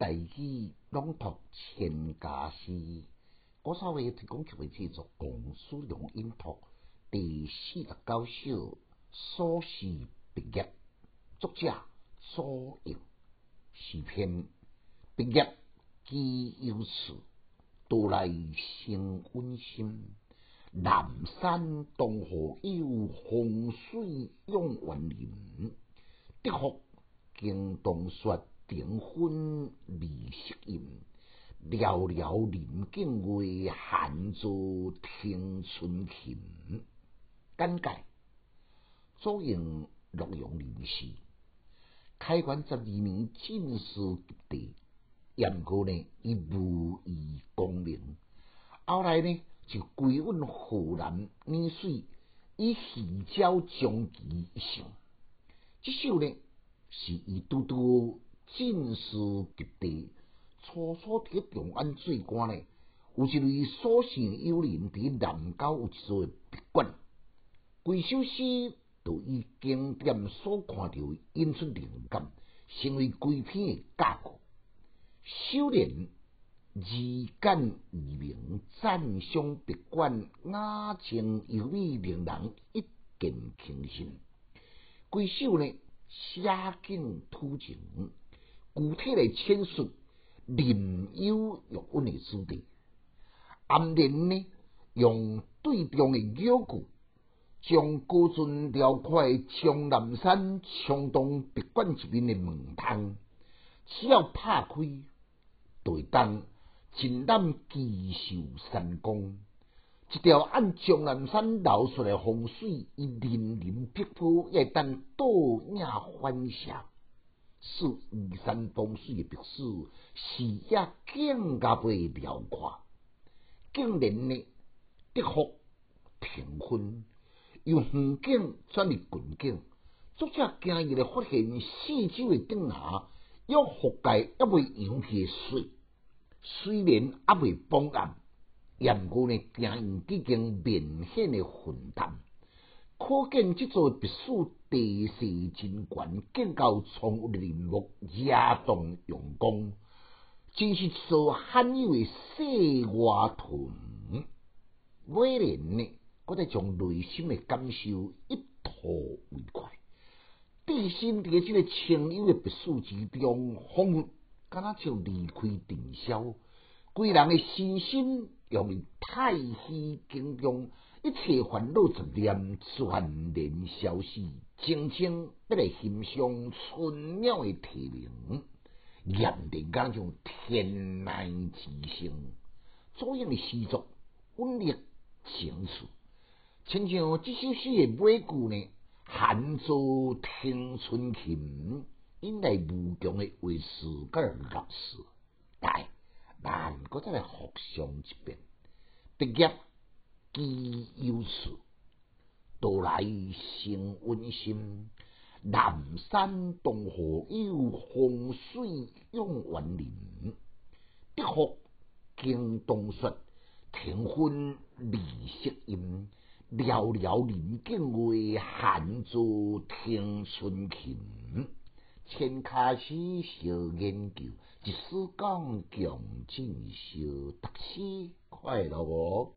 大语朗读千家诗，古早话提供曲制作公司用音读第四十九首苏轼毕业，作者苏映，诗篇毕业既有词，读来生温馨。南山东河有洪水涌园林，德福经冬雪。订婚未适应，寥寥林景为闲坐听春琴。简介：左营洛阳人士，开元十二年进士及第，严过呢以武艺功名，后来呢就归稳河南沂水，以戏教将棋一生。这首呢是以拄拄。进士及第，初初伫长安做官呢，有一位所姓友人伫南郊有一座别馆，几首诗都以经典所看到引出灵感，成为规篇的架构。修炼字简意明，赞赏别馆雅情优美，令人一见倾心。几首呢写景图情。具体来阐述林幽玉温的主题，暗恋呢用对中的语句，将高峻辽阔江南山冲东别馆一面的门窗，只要拍开，就会当尽览奇秀山光。一条按江南山流出来风水，以粼粼碧波，也当倒影反射。是移山风水的别墅，视野更加倍辽阔。竟然呢，德福平分，由远景转入近景。作者惊异的发现，四周的顶下有覆盖还未扬起的水，虽然还未崩暗，然过呢，惊异已经明显的混淡。可见这座别墅地势真悬，建构从林木，野动用功，真是所罕有的世外屯。每年呢，我在将内心的感受一吐为快。地心伫这个清幽的别墅之中，仿佛敢若像离开尘嚣，规人的身心用太虚景中。一切烦恼杂念全然消失，静静要来欣赏春鸟的啼鸣，严定讲像天籁之声。左样的诗作温烈清楚，亲像这首诗的尾句呢，寒坐听春琴，引来无穷的为事甲乐事。来，咱搁再来复诵一遍，毕业。既有此，都来生温馨。南山东河有洪水涌园林，德福经冬雪，庭昏离色阴。寥寥林景为闲坐听春琴。千卡诗小研究，一书讲强进修，读书快乐哦。